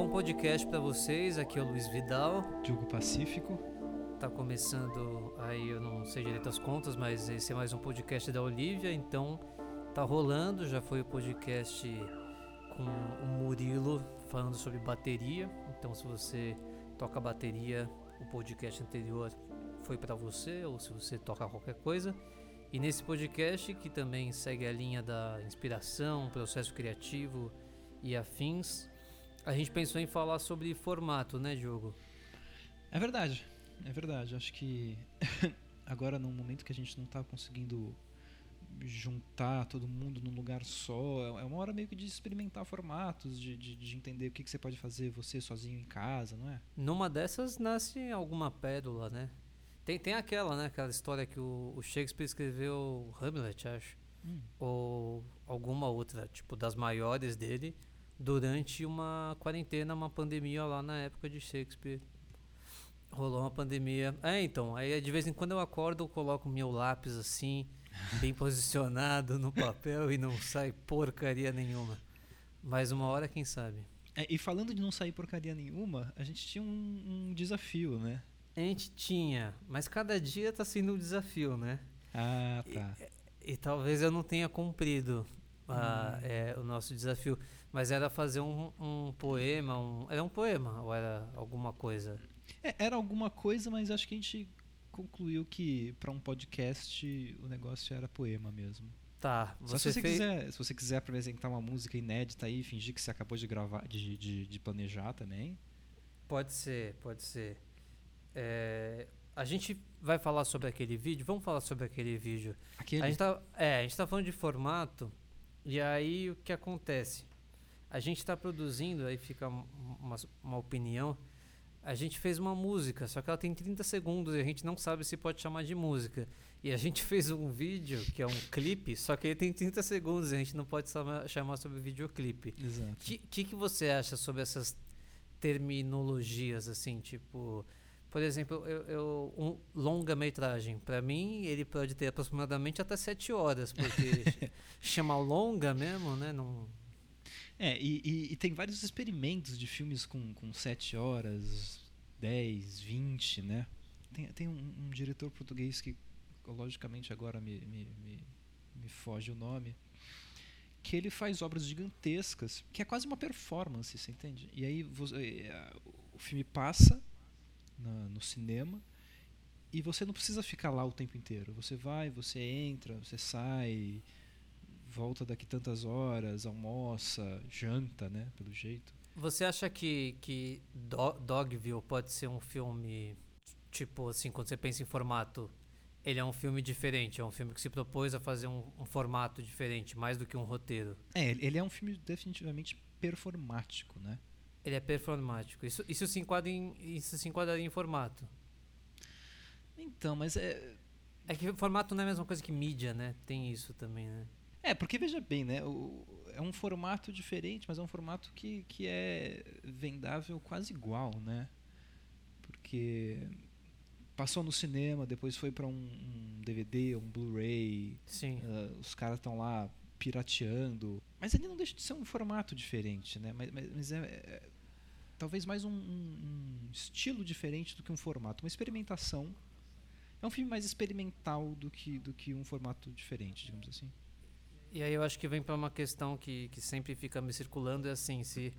bom podcast para vocês. Aqui é o Luiz Vidal. Diogo Pacífico. Tá começando aí, eu não sei direito as contas, mas esse é mais um podcast da Olivia, então tá rolando. Já foi o podcast com o Murilo falando sobre bateria. Então, se você toca bateria, o podcast anterior foi para você, ou se você toca qualquer coisa. E nesse podcast, que também segue a linha da inspiração, processo criativo e afins, a gente pensou em falar sobre formato, né, Diogo? É verdade, é verdade. Acho que agora, num momento que a gente não está conseguindo juntar todo mundo num lugar só, é uma hora meio que de experimentar formatos, de, de, de entender o que, que você pode fazer você sozinho em casa, não é? Numa dessas nasce alguma pérola, né? Tem, tem aquela, né? Aquela história que o, o Shakespeare escreveu Hamlet, acho. Hum. Ou alguma outra, tipo, das maiores dele, durante uma quarentena, uma pandemia lá na época de Shakespeare. Rolou uma pandemia. É, então, aí de vez em quando eu acordo, eu coloco meu lápis assim, bem posicionado no papel e não sai porcaria nenhuma. Mas uma hora, quem sabe. É, e falando de não sair porcaria nenhuma, a gente tinha um, um desafio, né? A gente tinha, mas cada dia está sendo um desafio, né? Ah, tá. E, e talvez eu não tenha cumprido hum. é, o nosso desafio, mas era fazer um, um, poema, um, era um poema ou era alguma coisa? É, era alguma coisa, mas acho que a gente concluiu que para um podcast o negócio era poema mesmo. Tá. Você se, você fez... quiser, se você quiser apresentar uma música inédita aí, fingir que você acabou de gravar, de, de, de planejar também. Pode ser, pode ser. É, a gente vai falar sobre aquele vídeo. Vamos falar sobre aquele vídeo. Aquele? A gente tá, é, a gente tá falando de formato. E aí o que acontece? A gente está produzindo, aí fica uma, uma opinião. A gente fez uma música, só que ela tem 30 segundos e a gente não sabe se pode chamar de música. E a gente fez um vídeo, que é um clipe, só que ele tem 30 segundos e a gente não pode chamar, chamar sobre videoclipe. Exato. O que, que, que você acha sobre essas terminologias, assim, tipo por exemplo, eu, eu um longa-metragem, para mim, ele pode ter aproximadamente até sete horas, porque chama longa mesmo, né? Não... É, e, e, e, tem vários experimentos de filmes com, com sete horas, dez, vinte, né? Tem, tem um, um, diretor português que, logicamente, agora me, me, me, me foge o nome, que ele faz obras gigantescas, que é quase uma performance, você entende? E aí você, eh, o filme passa na, no cinema e você não precisa ficar lá o tempo inteiro. Você vai, você entra, você sai, volta daqui tantas horas, almoça, janta, né, pelo jeito. Você acha que, que Do Dogville pode ser um filme, tipo assim, quando você pensa em formato, ele é um filme diferente, é um filme que se propôs a fazer um, um formato diferente, mais do que um roteiro? É, ele é um filme definitivamente performático, né? Ele é performático. Isso, isso, se, enquadra em, isso se enquadraria em formato. Então, mas é. É que formato não é a mesma coisa que mídia, né? Tem isso também, né? É, porque veja bem, né? O, é um formato diferente, mas é um formato que, que é vendável quase igual, né? Porque passou no cinema, depois foi para um, um, DVD, um Blu-ray. Sim. Uh, os caras estão lá pirateando. Mas ele não deixa de ser um formato diferente, né? Mas, mas, mas é, é, talvez mais um, um, estilo diferente do que um formato, uma experimentação. É um filme mais experimental do que, do que um formato diferente, digamos assim. E aí eu acho que vem para uma questão que, que sempre fica me circulando, é assim, se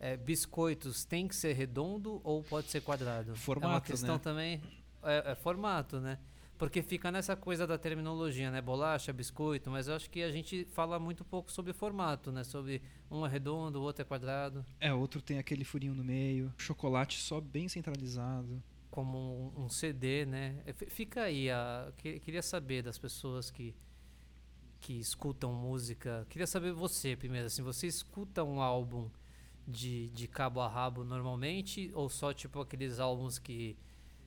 é, biscoitos tem que ser redondo ou pode ser quadrado? Formato, é uma questão né? também, é, é formato, né? Porque fica nessa coisa da terminologia, né? Bolacha, biscoito, mas eu acho que a gente fala muito pouco sobre formato, né? Sobre um é redondo, o outro é quadrado. É, outro tem aquele furinho no meio, chocolate só bem centralizado. Como um, um CD, né? Fica aí, a, que, queria saber das pessoas que, que escutam música. Queria saber você primeiro, assim, você escuta um álbum de, de cabo a rabo normalmente ou só tipo aqueles álbuns que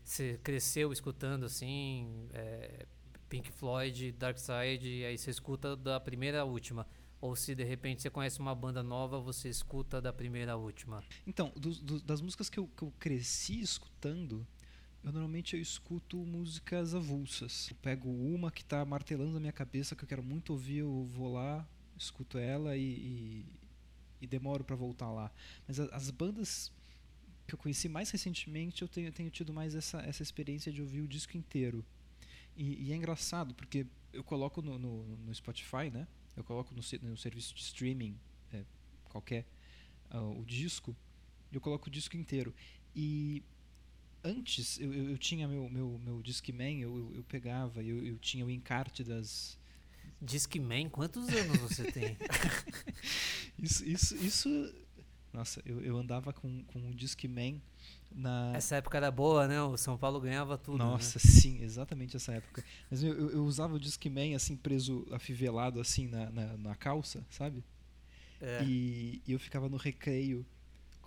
você cresceu escutando assim é, Pink Floyd, Dark Side, e aí você escuta da primeira à última. Ou se de repente você conhece uma banda nova, você escuta da primeira à última. Então, do, do, das músicas que eu, que eu cresci escutando, eu normalmente eu escuto músicas avulsas. Eu pego uma que está martelando na minha cabeça, que eu quero muito ouvir, eu vou lá, escuto ela e, e, e demoro para voltar lá. Mas a, as bandas que eu conheci mais recentemente, eu tenho, tenho tido mais essa, essa experiência de ouvir o disco inteiro. E, e é engraçado, porque eu coloco no, no, no, Spotify, né? Eu coloco no, no serviço de streaming é, qualquer uh, o disco, eu coloco o disco inteiro. E antes eu, eu, eu tinha meu, meu, meu Discman, eu, eu, eu pegava, eu, eu tinha o encarte das. Discman? Quantos anos você tem? isso, isso, isso. Nossa, eu, eu andava com, com o Discman na... Essa época era boa, né? O São Paulo ganhava tudo. Né? Nossa, né? sim, exatamente essa época. Mas eu, eu, eu usava o Discman assim, preso, afivelado assim na, na, na calça, sabe? É. E, e eu ficava no recreio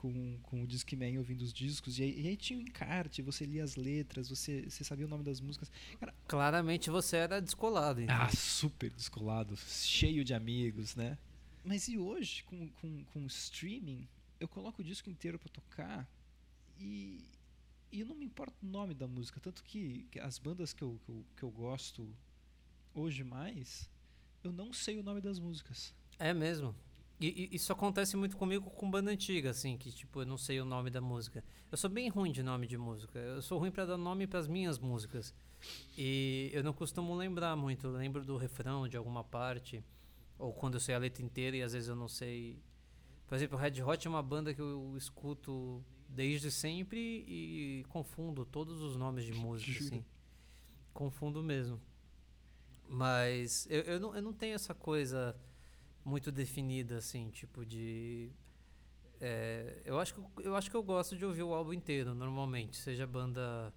com, com o Discman ouvindo os discos, e aí, e aí, tinha um encarte, você lia as letras, você, você sabia o nome das músicas. Cara, Claramente você era descolado, então. Ah, super descolado, cheio de amigos, né? Mas e hoje, com, com, com streaming, eu coloco o disco inteiro para tocar e, e eu não me importa o nome da música, tanto que, que as bandas que eu, que eu, que eu gosto hoje mais, eu não sei o nome das músicas. É mesmo? E, e, isso acontece muito comigo com banda antiga, assim, que tipo, eu não sei o nome da música. Eu sou bem ruim de nome de música. Eu sou ruim para dar nome para as minhas músicas. E eu não costumo lembrar muito. Eu lembro do refrão de alguma parte, ou quando eu sei a letra inteira e às vezes eu não sei. Por exemplo, Red Hot é uma banda que eu escuto desde sempre e confundo todos os nomes de música, assim. Confundo mesmo. Mas eu, eu, não, eu não tenho essa coisa muito definida, assim, tipo de. É, eu, acho que, eu acho que eu gosto de ouvir o álbum inteiro, normalmente, seja banda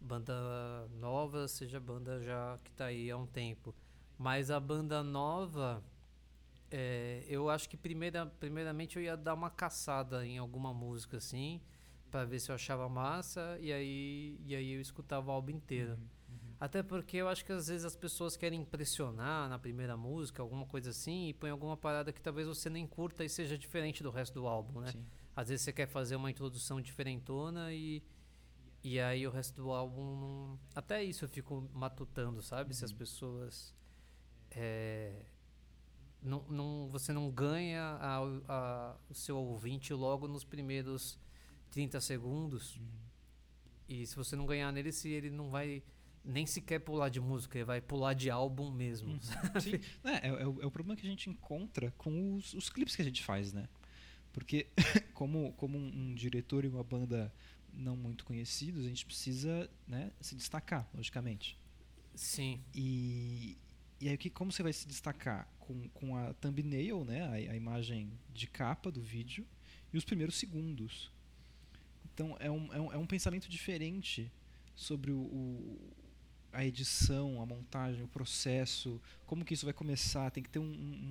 banda nova, seja banda já que está aí há um tempo. Mas a banda nova, é, eu acho que primeira, primeiramente eu ia dar uma caçada em alguma música assim, para ver se eu achava massa e aí, e aí eu escutava o álbum inteiro. Uhum. Até porque eu acho que às vezes as pessoas querem impressionar na primeira música, alguma coisa assim, e põe alguma parada que talvez você nem curta e seja diferente do resto do álbum, né? Sim. Às vezes você quer fazer uma introdução diferentona e, e aí o resto do álbum. Não... Até isso eu fico matutando, sabe? Uhum. Se as uhum. pessoas. É, não, não, você não ganha a, a, o seu ouvinte logo nos primeiros 30 segundos. Uhum. E se você não ganhar nele, se ele não vai nem sequer pular de música, ele vai pular de álbum mesmo. Uhum. Sim. É, é, é, o, é, o, problema que a gente encontra com os, os clipes que a gente faz, né? Porque como, como um, um, diretor e uma banda não muito conhecidos, a gente precisa né, se destacar, logicamente. Sim. E, e aí que, como você vai se destacar? Com, com a thumbnail, né, a, a imagem de capa do vídeo, e os primeiros segundos. Então é um, é um, é um pensamento diferente sobre o, o, a edição, a montagem, o processo, como que isso vai começar, tem que ter um,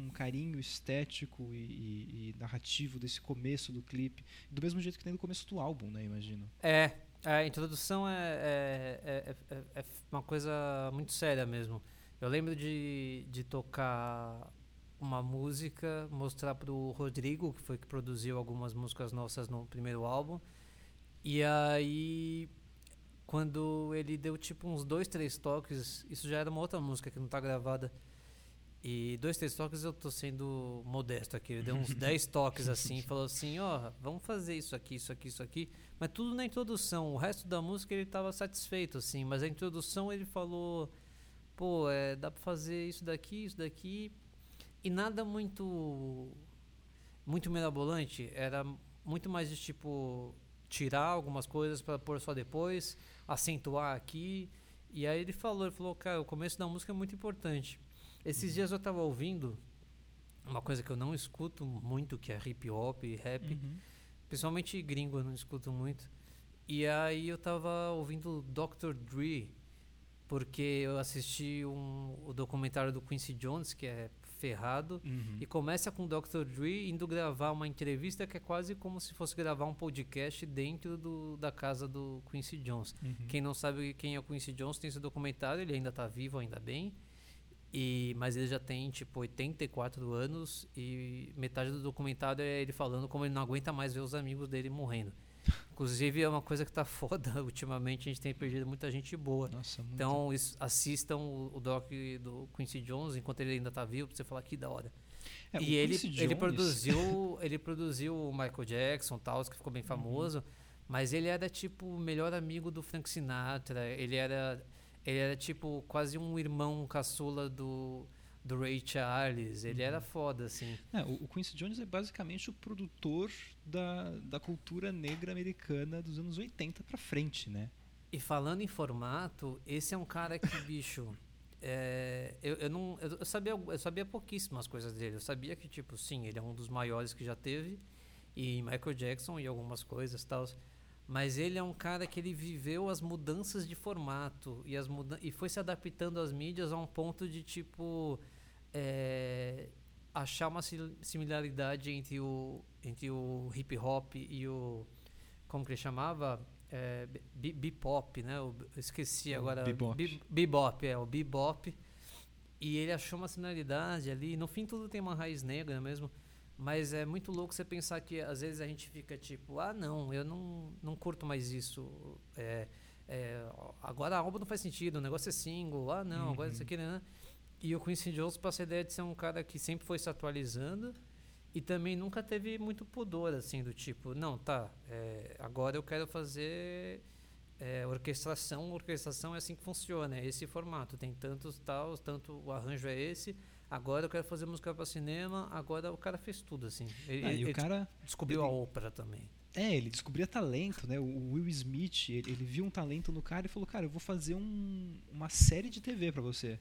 um carinho estético e, e, e, narrativo desse começo do clipe, do mesmo jeito que tem no começo do álbum, né, imagino. É, a introdução é, é, é, é, é uma coisa muito séria mesmo. Eu lembro de, de tocar uma música, mostrar para o Rodrigo, que foi que produziu algumas músicas nossas no primeiro álbum, e aí quando ele deu tipo uns dois, três toques, isso já era uma outra música que não tá gravada. E dois, três toques eu tô sendo modesto aqui. Ele deu uns dez toques assim, falou assim, ó, oh, vamos fazer isso aqui, isso aqui, isso aqui. Mas tudo na introdução. O resto da música ele tava satisfeito, assim. Mas a introdução ele falou, pô, é, dá pra fazer isso daqui, isso daqui. E nada muito. Muito mirabolante. Era muito mais de tipo. Tirar algumas coisas para pôr só depois acentuar aqui. E aí ele falou, ele falou, cara, o começo da música é muito importante. Esses uhum. dias eu tava ouvindo uma coisa que eu não escuto muito, que é hip hop e rap. Uhum. Principalmente gringo eu não escuto muito. E aí eu tava ouvindo Dr. Dre, porque eu assisti um, o documentário do Quincy Jones, que é ferrado uhum. e começa com o Dr. Dre indo gravar uma entrevista que é quase como se fosse gravar um podcast dentro do, da casa do Quincy Jones. Uhum. Quem não sabe quem é o Quincy Jones tem esse documentário, ele ainda está vivo, ainda bem. E, mas ele já tem tipo 84 anos e metade do documentário é ele falando como ele não aguenta mais ver os amigos dele morrendo. Inclusive é uma coisa que tá foda ultimamente, a gente tem perdido muita gente boa. Nossa. Então isso- assistam o, o doc do Quincy Jones enquanto ele ainda tá vivo, pra você falar que da hora. É, e ele, Quincy ele Jones- produziu ele produziu o Michael Jackson tal que ficou bem Uhum. famoso mas ele era tipo o melhor amigo do Frank Sinatra ele era ele era tipo quase um irmão caçula do do Ray Charles ele Uhum. era foda assim É, o, Quincy Jones é basicamente o produtor da, da cultura negra americana dos anos 80 pra frente, né? e falando em formato esse é um cara que bicho é, eu, eu não eu, eu sabia eu sabia pouquíssimas coisas dele eu sabia que tipo sim ele é um dos maiores que já teve e Michael Jackson e algumas coisas tal mas ele é um cara que ele viveu as mudanças de formato e as muda e foi se adaptando às mídias a um ponto de tipo é, achar uma similaridade entre o entre o hip hop e o como que ele chamava é, bebop, né? Eu esqueci O agora. bebop. É, o bebop. E ele achou uma similaridade ali. No fim, tudo tem uma raiz negra mesmo. Mas é muito louco você pensar que às vezes a gente fica tipo, ah, não, eu não, não curto mais isso. É, é, agora a álbum não faz sentido, o negócio é single. Ah, não, agora isso Uhum. aqui, né? E o Quincy Jones passa a ideia de ser um cara que sempre foi se atualizando e também nunca teve muito pudor, assim, do tipo, não, tá, é, agora eu quero fazer é, orquestração, orquestração é assim que funciona, é esse formato, tem tantos tal, tanto o arranjo é esse, agora eu quero fazer música para cinema, agora o cara fez tudo, assim. Ele, Ah, e ele o cara. descobriu a ele- ópera também. É, ele descobria talento, né? O Will Smith, ele, ele viu um talento no cara e falou: Cara, eu vou fazer um- uma série de TV pra você.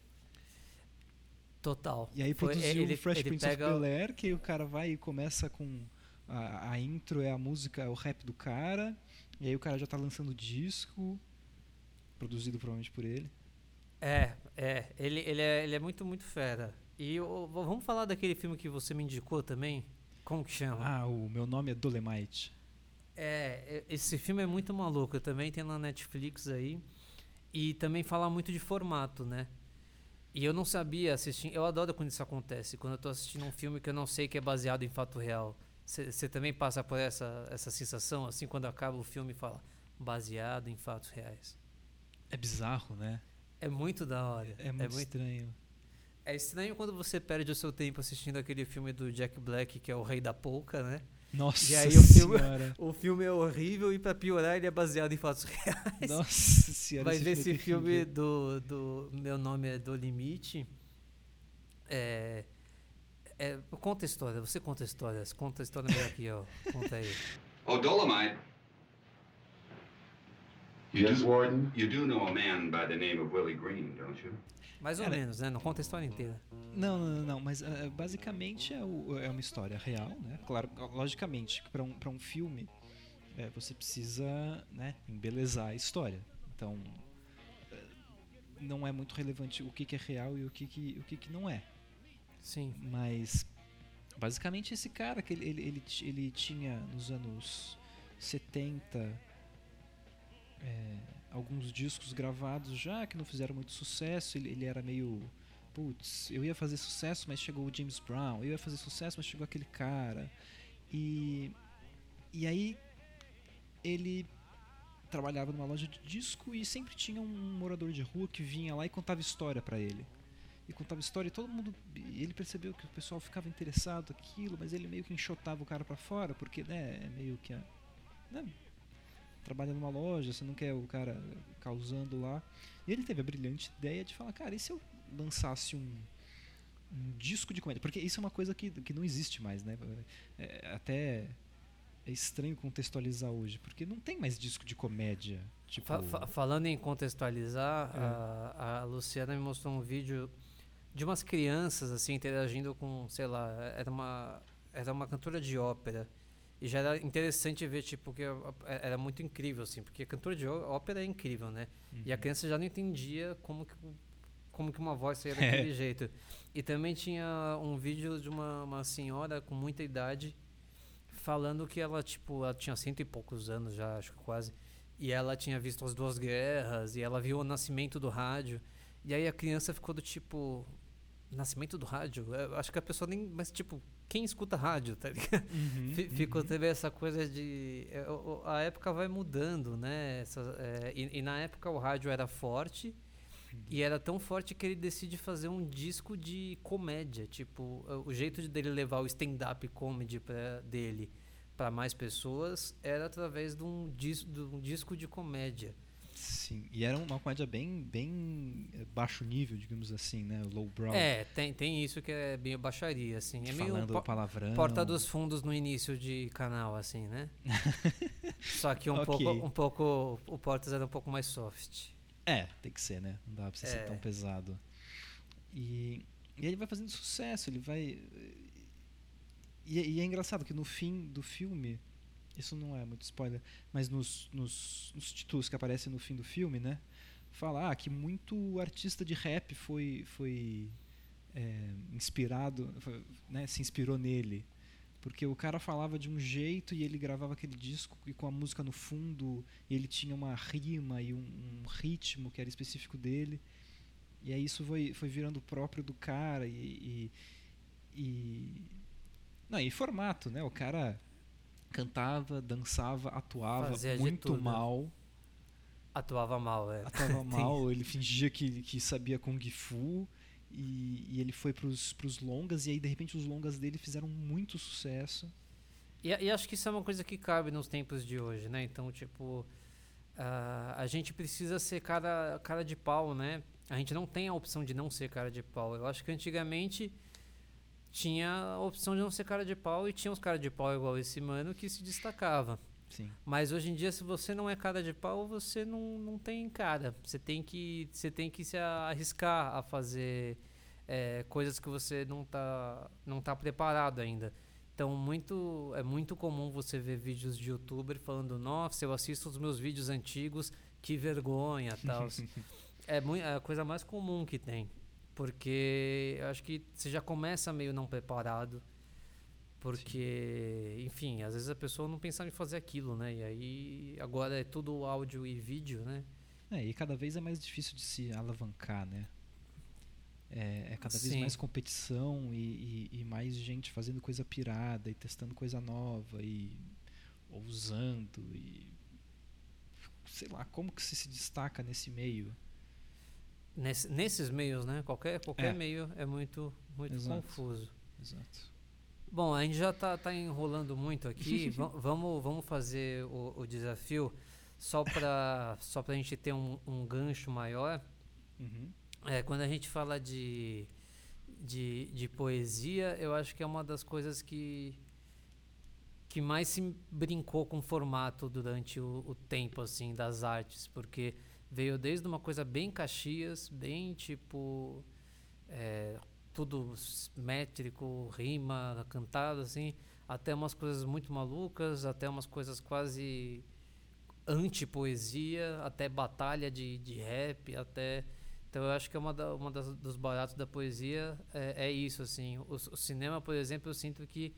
Total. E aí Foi- produziu ele- o Fresh ele Prince pega- of Bel-Air, que o cara vai e começa com. A, a intro é a música, é o rap do cara. E aí o cara já tá lançando disco, produzido provavelmente por ele. É, é, ele, ele é, ele é muito, muito fera. E o- vamos falar daquele filme que você me indicou também? Como que chama? Ah, o meu nome é Dolemite. É, é, esse filme é muito maluco. Também tem na Netflix aí. E também fala muito de formato, né? E eu não sabia assistir. Eu adoro quando isso acontece. Quando eu tô assistindo um filme que eu não sei que é baseado em fato real. Você também passa por essa, essa sensação, assim, quando acaba o filme e fala baseado em fatos reais. É bizarro, né? É muito da hora. É muito, estranho. É estranho quando você perde o seu tempo assistindo aquele filme do Jack Black, que é o Rei da Polka, né? Nossa E aí o filme- senhora. O filme é horrível e pra piorar ele é baseado em fatos reais. Nossa senhora. Mas esse é filme do, do Meu Nome é Do Limite. É, é, conta a história, você conta a história. Conta a história melhor que eu. Conta aí. Oh, Dolomite. You Yes, do, Warden. You do know a man by the name of Willie Green, don't you? Mais ou Cara, menos, né? Não conta a história inteira. Não, não, não, não, mas ah, basicamente é, o- é uma história real, né? Claro, logicamente, para um, pra um filme é, você precisa né, embelezar a história. Então, eh, não é muito relevante o que, que é real e o que, que, o que, que não é. Sim. Mas, basicamente, esse cara que ele, ele, ele, ele tinha nos anos 70 é, alguns discos gravados já que não fizeram muito sucesso. Ele, ele era meio. Putz, eu ia fazer sucesso, mas chegou o James Brown. Eu ia fazer sucesso, mas chegou aquele cara. E, e aí ele trabalhava numa loja de disco e sempre tinha um morador de rua que vinha lá e contava história pra ele. E contava história e todo mundo. Ele percebeu que o pessoal ficava interessado naquilo, mas ele meio que enxotava o cara pra fora, porque, né, é meio que. a- Né, trabalha numa loja, você não quer o cara causando lá. E ele teve a brilhante ideia de falar: cara, e se eu lançasse um, um disco de comédia? Porque isso é uma coisa que, que não existe mais, né? É, até é estranho contextualizar hoje, porque não tem mais disco de comédia. Tipo, Fa- fa- falando em contextualizar, É. a, a Luciana me mostrou um vídeo de umas crianças assim interagindo com, sei lá, era uma era uma cantora de ópera. E já era interessante ver tipo que a- a- era muito incrível assim, porque a cantora de ópera é incrível, né? E a Uhum. criança já não entendia como que como que uma voz saía daquele jeito. E também tinha um vídeo de uma, uma senhora com muita idade falando que ela tipo ela tinha cento e poucos anos já acho que quase e ela tinha visto as duas guerras e ela viu o nascimento do rádio e aí a criança ficou do tipo nascimento do rádio. Eu acho que a pessoa nem. Mas, tipo, quem escuta rádio, tá ligado? Uhum, Fi- Ficou uhum. teve essa coisa de. é, A época vai mudando, né? Essa- é, e, e na época o rádio era forte. E era tão forte que ele decide fazer um disco de comédia. Tipo, o jeito de dele levar o stand-up comedy pra, dele para mais pessoas era através de um, dis, de um disco de comédia. Sim, e era uma comédia bem, bem eh, baixo nível, digamos assim, né? Low brow. É, tem, tem isso que é meio baixaria, assim. É meio falando po- palavrão. porta dos fundos no início de canal, assim, né? Só que um, Ok. pouco, um pouco. O Portas era um pouco mais soft. É, tem que ser, né? Não dá pra você ser É. tão pesado. E, e ele vai fazendo sucesso, ele vai. E, é- e é engraçado que no fim do filme, isso não é muito spoiler, mas nos, nos, nos títulos que aparecem no fim do filme, né? Fala ah, que muito artista de rap foi, foi é, inspirado, foi- né, se inspirou nele. Porque o cara falava de um jeito e ele gravava aquele disco e com a música no fundo ele tinha uma rima e um, um ritmo que era específico dele. E aí isso foi, foi virando próprio do cara e, e, e- Não, e formato, né? O cara cantava, dançava, atuava Fazia muito mal. Atuava mal, é. Atuava mal, ele fingia que, que sabia Kung Fu. E, e ele foi pros, pros longas, e aí de repente os longas dele fizeram muito sucesso. E, e acho que isso é uma coisa que cabe nos tempos de hoje, né? Então, tipo, ah, a gente precisa ser cara, cara de pau, né? A gente não tem a opção de não ser cara de pau. Eu acho que antigamente tinha a opção de não ser cara de pau e tinha uns cara de pau igual esse mano que se destacava. Sim. Mas hoje em dia, se você não é cara de pau, você não, não tem cara. Você tem que, você tem que se arriscar a fazer é, coisas que você não tá, não tá preparado ainda. Então, muito, é muito comum você ver vídeos de youtuber falando: Nossa, eu assisto os meus vídeos antigos, que vergonha, tal. é, mui- é a coisa mais comum que tem. Porque acho que você já começa meio não preparado. Porque, enfim, às vezes a pessoa não pensava em fazer aquilo, né? E aí agora é tudo áudio e vídeo, né? É, e cada vez é mais difícil de se alavancar, né? É, é cada vez Sim. mais competição e, e- e mais gente fazendo coisa pirada e testando coisa nova e ousando e sei lá como que você se destaca nesse meio. Nesse- nesses meios, né? Qualquer, qualquer É. meio é muito, muito Exato. confuso. Exato. Bom, a gente já tá, tá enrolando muito aqui. Va- vamos, vamos fazer o, o desafio só para só a gente ter um, um gancho maior. Uhum. É, quando a gente fala de, de, de poesia, eu acho que é uma das coisas que, que mais se brincou com o formato durante o, o tempo assim das artes, porque veio desde uma coisa bem Caxias, bem tipo é, tudo métrico, rima, cantado assim, até umas coisas muito malucas, até umas coisas quase anti-poesia, até batalha de, de rap, até então eu acho que é uma, da, uma das, dos baratos da poesia é, é isso assim. O, o cinema, por exemplo, eu sinto que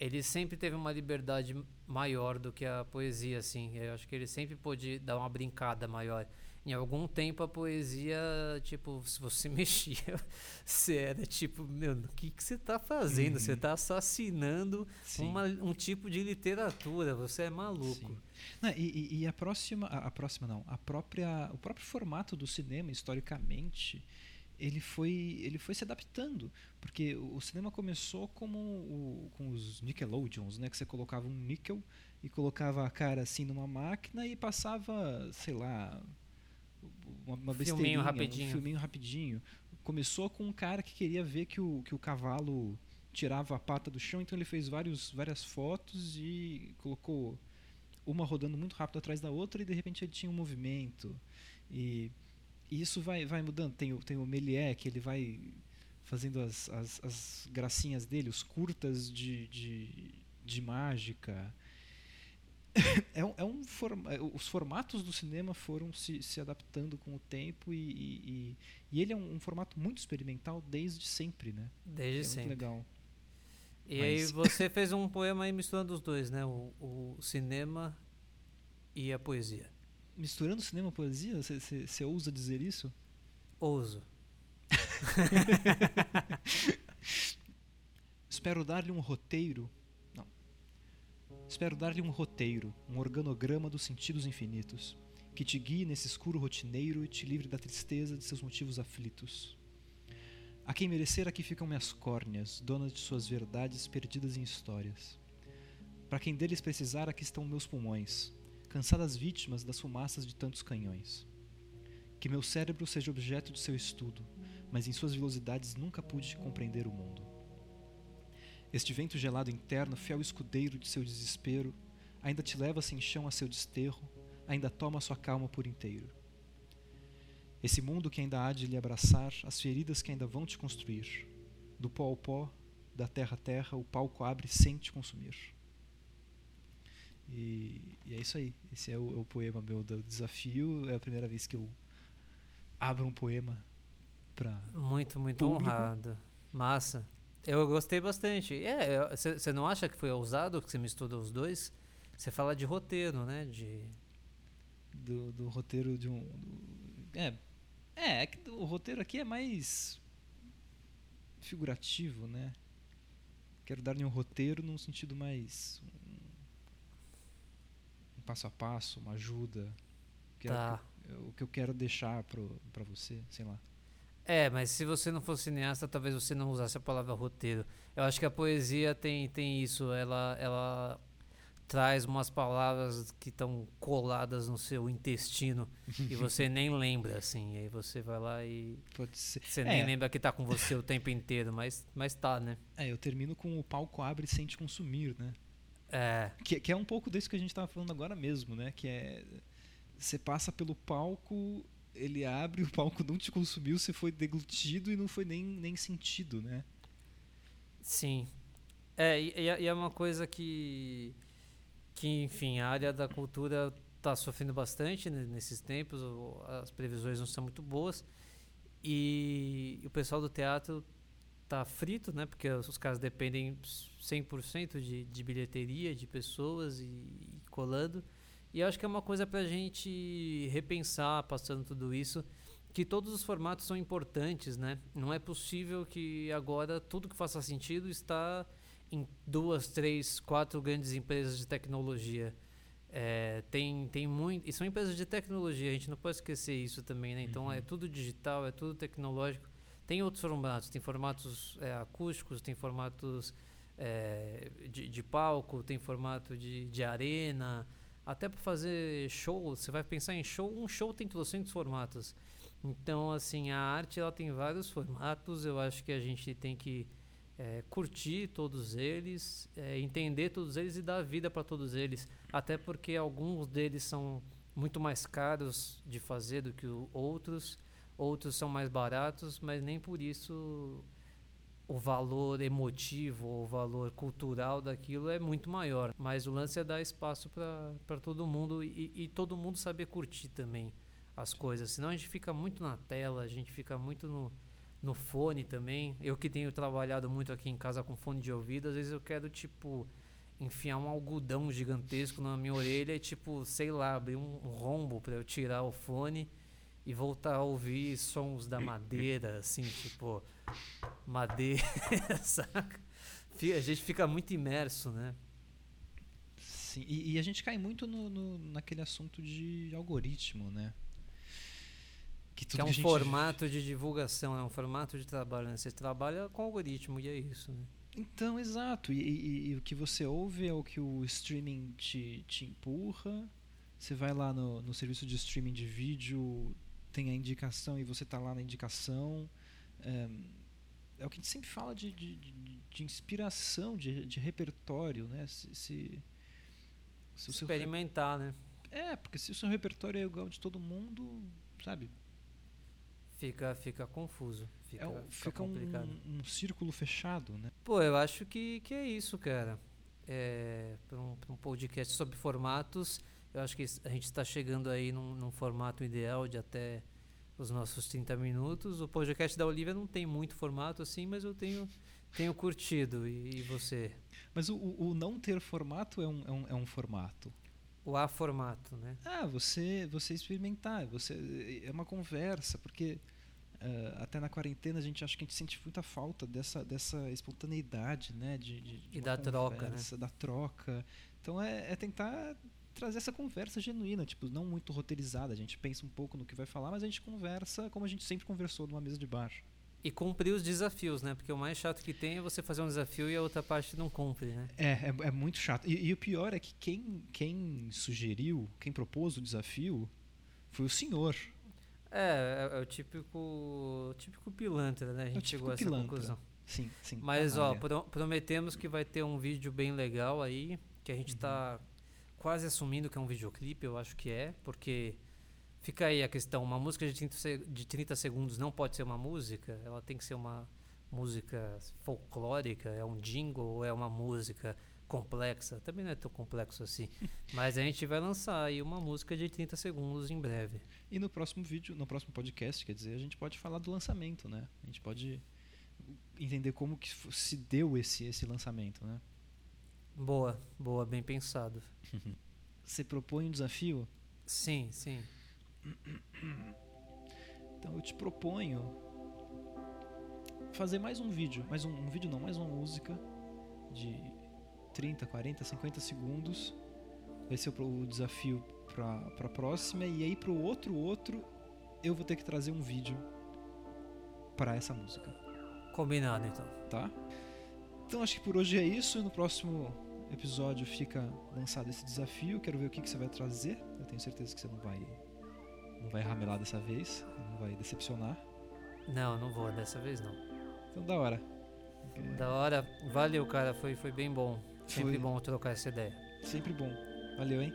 ele sempre teve uma liberdade maior do que a poesia, assim. Eu acho que ele sempre pôde dar uma brincada maior. Em algum tempo a poesia, tipo, se você mexia, você era tipo, meu, o que que você tá fazendo? Você Uhum. tá assassinando Sim. uma, um tipo de literatura, você é maluco. Não, e, e- a próxima, a próxima não, a própria, o próprio formato do cinema historicamente, ele foi, ele foi se adaptando, porque o, cinema começou como o, com os Nickelodeons, né, que você colocava um níquel e colocava a cara assim numa máquina e passava, sei lá, uma, uma Filminho rapidinho. um filminho rapidinho. Começou com um cara que queria ver que o, que o cavalo tirava a pata do chão, então ele fez vários, várias fotos e colocou uma rodando muito rápido atrás da outra e de repente ele tinha um movimento. E, e isso vai, vai mudando. Tem o, tem o Méliès, que ele vai fazendo as, as, as gracinhas dele, os curtas de, de, de mágica. É um, é um forma, é, os formatos do cinema foram se, se adaptando com o tempo e, e, e- ele é um, um formato muito experimental desde sempre, né? Desde é sempre. muito legal. E aí Mas- você fez um poema aí misturando os dois, né? O, o cinema e a poesia. Misturando cinema e poesia, você ousa dizer isso? Ouso. Espero dar-lhe um roteiro. Não. Espero dar-lhe um roteiro, um organograma dos sentidos infinitos, que te guie nesse escuro rotineiro e te livre da tristeza de seus motivos aflitos. A quem merecer aqui ficam minhas córneas, donas de suas verdades perdidas em histórias. Para quem deles precisar, aqui estão meus pulmões, cansadas vítimas das fumaças de tantos canhões. Que meu cérebro seja objeto de seu estudo, mas em suas velocidades nunca pude compreender o mundo. Este vento gelado interno, fiel escudeiro de seu desespero, ainda te leva sem chão a seu desterro, ainda toma sua calma por inteiro. Esse mundo que ainda há de lhe abraçar, as feridas que ainda vão te construir. Do pó ao pó, da terra a terra, o palco abre sem te consumir. E, e é isso aí. Esse é o, é o, poema meu do desafio. É a primeira vez que eu abro um poema para muito muito público. honrado. Massa. Eu gostei bastante. É, você não acha que foi ousado que você mistura os dois? Você fala de roteiro, né? De do, do roteiro de um do, é é, é que o roteiro aqui é mais figurativo, né? Quero dar-lhe um roteiro num sentido mais passo a passo, uma ajuda. Que tá. é o, que eu, o que eu quero deixar para você, sei lá. É, mas se você não fosse cineasta, talvez você não usasse a palavra roteiro. Eu acho que a poesia tem, tem isso, ela, ela traz umas palavras que estão coladas no seu intestino e você nem lembra, assim. aí você vai lá e. Você nem é. lembra que tá com você o tempo inteiro, mas, mas tá, né? É, eu termino com o palco abre sem te consumir, né? É. Que, que é um pouco disso que a gente tava falando agora mesmo, né? Que é. Você passa pelo palco, ele abre, o palco não te consumiu, você foi deglutido e não foi nem, nem sentido, né? Sim. É, e, e é uma coisa que que, enfim, a área da cultura está sofrendo bastante nesses tempos, as previsões não são muito boas. E o pessoal do teatro tá frito, né? Porque os caras dependem 100% de, de bilheteria, de pessoas e, e colando. E acho que é uma coisa para a gente repensar, passando tudo isso, que todos os formatos são importantes, né? Não é possível que agora tudo que faça sentido está em duas, três, quatro grandes empresas de tecnologia. É, tem, tem muito. E são empresas de tecnologia, a gente não pode esquecer isso também, né? Então uhum. é tudo digital, é tudo tecnológico. Tem outros formatos, tem formatos é, acústicos, tem formatos é, de, de, palco, tem formato de, de arena. Até para fazer show, você vai pensar em show, um show tem 300 formatos. Então, assim, a arte ela tem vários formatos. Eu acho que a gente tem que é, curtir todos eles, é, entender todos eles e dar vida para todos eles. Até porque alguns deles são muito mais caros de fazer do que outros, outros são mais baratos, mas nem por isso o valor emotivo, o valor cultural daquilo é muito maior. Mas o lance é dar espaço para todo mundo e, e todo mundo saber curtir também as coisas. Senão a gente fica muito na tela, a gente fica muito no no fone também. Eu que tenho trabalhado muito aqui em casa com fone de ouvido, às vezes eu quero, tipo, enfiar um algodão gigantesco na minha orelha e, tipo, sei lá, abrir um rombo para eu tirar o fone e voltar a ouvir sons da madeira, assim, tipo, madeira, saca? A gente fica muito imerso, né? Sim, e, e a gente cai muito no, no, naquele assunto de algoritmo, né? Que, que é um formato de divulgação, é um formato de trabalho. Né? Você trabalha com algoritmo e é isso. Né? Então, exato. E, e, e, o que você ouve é o que o streaming te, te empurra. Você vai lá no, no serviço de streaming de vídeo, tem a indicação e você está lá na indicação. É, é, o que a gente sempre fala de, de, de, inspiração, de, de repertório, né? Se, se, se Experimentar, né? É, porque se o seu repertório é igual de todo mundo, sabe? Fica, fica confuso. Fica, é, fica, fica complicado. Um, um, círculo fechado, né? Pô, eu acho que, que é isso, cara. É, para um, um, podcast sobre formatos, eu acho que a gente está chegando aí num, num, formato ideal de até os nossos 30 minutos. O podcast da Olivia não tem muito formato assim, mas eu tenho, tenho curtido. E, e você? Mas o, o, não ter formato é um, é um, é um formato o a formato, né? Ah, você você experimentar, você é uma conversa, porque eh, até na quarentena a gente acha que a gente sente muita falta dessa, dessa espontaneidade, né? De, de, de E da troca, né? Da troca. Então é, é tentar trazer essa conversa genuína, tipo, não muito roteirizada. A gente pensa um pouco no que vai falar, mas a gente conversa como a gente sempre conversou numa mesa de bar. E cumprir os desafios, né? Porque o mais chato que tem é você fazer um desafio e a outra parte não cumpre, né? É, é, é muito chato. E, e o pior é que quem, quem sugeriu, quem propôs o desafio foi o senhor. É, é, é o típico, típico pilantra, né? A gente típico chegou a essa pilantra. conclusão. Sim, sim. Mas, ó, canalha. pro- prometemos que vai ter um vídeo bem legal aí, que a gente tá quase assumindo que é um videoclipe, eu acho que é, porque fica aí a questão, uma música de 30, se- de 30 segundos não pode ser uma música, ela tem que ser uma música folclórica, é um jingle ou é uma música complexa, também não é tão complexo assim, mas a gente vai lançar aí uma música de 30 segundos em breve. E no próximo vídeo, no próximo podcast, quer dizer, a gente pode falar do lançamento, né? A gente pode entender como que se deu esse, esse lançamento, né? Boa, boa, bem pensado. Você propõe um desafio, Sim, sim. então eu te proponho fazer mais um vídeo, mais um, um vídeo não, mais uma música de 30, 40, 50 segundos. Vai ser o, desafio para para próxima e aí pro outro outro eu vou ter que trazer um vídeo para essa música. Combinado então. tá? Então acho que por hoje é isso. No próximo episódio fica lançado esse desafio. Quero ver o que, que você vai trazer. Eu tenho certeza que você não vai não vai ramelar dessa vez, não vai decepcionar. Não, não vou dessa vez não. Então da hora. Da hora, valeu, cara, foi, foi bem bom. Sempre Foi. bom trocar essa ideia. Sempre bom. Valeu, hein?